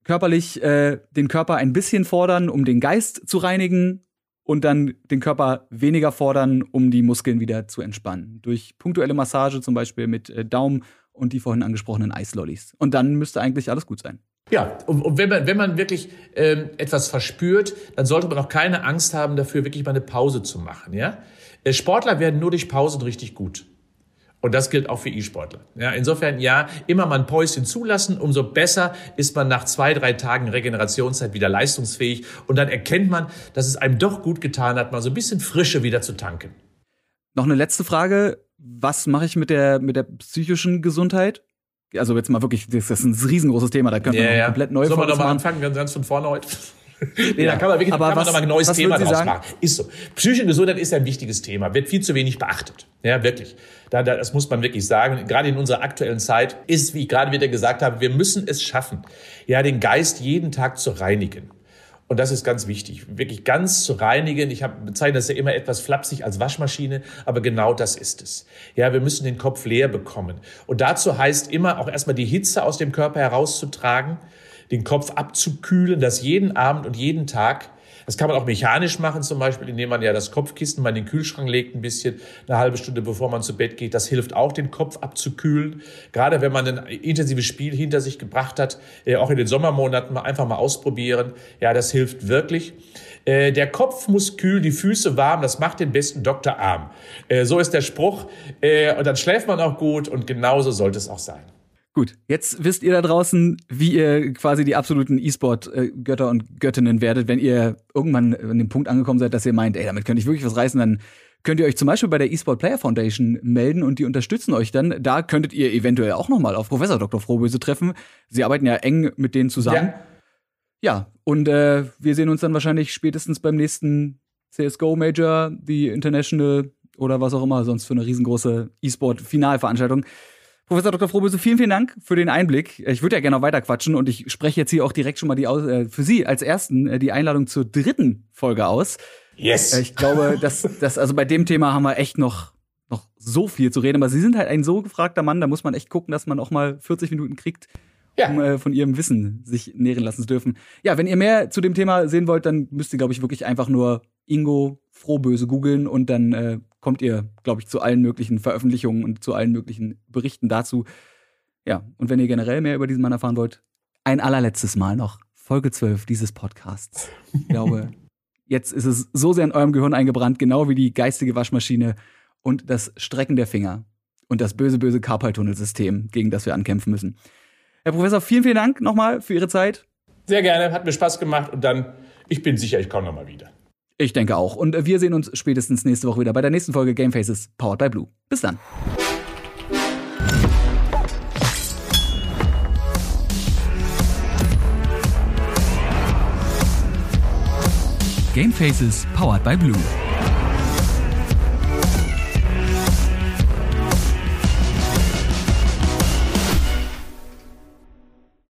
körperlich äh, den Körper ein bisschen fordern, um den Geist zu reinigen und dann den Körper weniger fordern, um die Muskeln wieder zu entspannen. Durch punktuelle Massage zum Beispiel mit äh, Daumen und die vorhin angesprochenen Eislollis. Und dann müsste eigentlich alles gut sein. Ja, und, und wenn, man, wenn man wirklich ähm, etwas verspürt, dann sollte man auch keine Angst haben, dafür wirklich mal eine Pause zu machen. Ja? Äh, Sportler werden nur durch Pausen richtig gut. Und das gilt auch für E-Sportler. Ja, insofern, ja, immer mal ein Päuschen zulassen, umso besser ist man nach zwei, drei Tagen Regenerationszeit wieder leistungsfähig. Und dann erkennt man, dass es einem doch gut getan hat, mal so ein bisschen Frische wieder zu tanken. Noch eine letzte Frage. Was mache ich mit der, mit der psychischen Gesundheit? Also jetzt mal wirklich, das ist ein riesengroßes Thema, da können wir ja, komplett neu Sollen wir nochmal anfangen, ganz von vorne heute? [laughs] nee, ja. da kann man wirklich Aber kann was, man noch mal ein neues Thema draus sagen? machen. Ist so. Psychische Gesundheit ist ein wichtiges Thema, wird viel zu wenig beachtet. Ja, wirklich. Da, da, das muss man wirklich sagen. Gerade in unserer aktuellen Zeit ist, wie ich gerade wieder gesagt habe, wir müssen es schaffen, ja, den Geist jeden Tag zu reinigen. Und das ist ganz wichtig, wirklich ganz zu reinigen. Ich habe bezeichnet das ja immer etwas flapsig als Waschmaschine, aber genau das ist es. Ja, wir müssen den Kopf leer bekommen. Und dazu heißt immer auch erstmal die Hitze aus dem Körper herauszutragen den Kopf abzukühlen, das jeden Abend und jeden Tag. Das kann man auch mechanisch machen, zum Beispiel, indem man ja das Kopfkissen mal in den Kühlschrank legt, ein bisschen, eine halbe Stunde bevor man zu Bett geht. Das hilft auch, den Kopf abzukühlen. Gerade wenn man ein intensives Spiel hinter sich gebracht hat, äh, auch in den Sommermonaten mal einfach mal ausprobieren. Ja, das hilft wirklich. Äh, der Kopf muss kühl, die Füße warm, das macht den besten Doktor arm. Äh, so ist der Spruch. und dann schläft man auch gut und genauso sollte es auch sein. Gut, jetzt wisst ihr da draußen, wie ihr quasi die absoluten E-Sport-Götter und Göttinnen werdet. Wenn ihr irgendwann an dem Punkt angekommen seid, dass ihr meint, ey, damit könnte ich wirklich was reißen, dann könnt ihr euch zum Beispiel bei der eSport Player Foundation melden und die unterstützen euch dann. Da könntet ihr eventuell auch nochmal auf Professor Dr. Frohböse treffen. Sie arbeiten ja eng mit denen zusammen. Ja, ja und äh, wir sehen uns dann wahrscheinlich spätestens beim nächsten CSGO Major, die International oder was auch immer sonst für eine riesengroße E-Sport-Finalveranstaltung. Professor Dr. Frohböse, vielen, vielen Dank für den Einblick. Ich würde ja gerne noch weiter quatschen und ich spreche jetzt hier auch direkt schon mal die äh, für Sie als ersten äh, die Einladung zur dritten Folge aus. Yes. Äh, ich glaube, dass, dass also bei dem Thema haben wir echt noch noch so viel zu reden, aber Sie sind halt ein so gefragter Mann, da muss man echt gucken, dass man auch mal 40 Minuten kriegt, ja. um äh, von Ihrem Wissen sich nähren lassen zu dürfen. Ja, wenn ihr mehr zu dem Thema sehen wollt, dann müsst ihr, glaube ich, wirklich einfach nur Ingo Frohböse googeln und dann äh, kommt ihr, glaube ich, zu allen möglichen Veröffentlichungen und zu allen möglichen Berichten dazu. Ja, und wenn ihr generell mehr über diesen Mann erfahren wollt, ein allerletztes Mal noch Folge 12 dieses Podcasts. Ich glaube, [laughs] jetzt ist es so sehr in eurem Gehirn eingebrannt, genau wie die geistige Waschmaschine und das Strecken der Finger und das böse, böse Karpaltunnelsystem, gegen das wir ankämpfen müssen. Herr Professor, vielen, vielen Dank nochmal für Ihre Zeit. Sehr gerne, hat mir Spaß gemacht und dann, ich bin sicher, ich komme nochmal wieder. Ich denke auch. Und äh, wir sehen uns spätestens nächste Woche wieder bei der nächsten Folge Game Faces Powered by Blue. Bis dann. Game Faces Powered by Blue.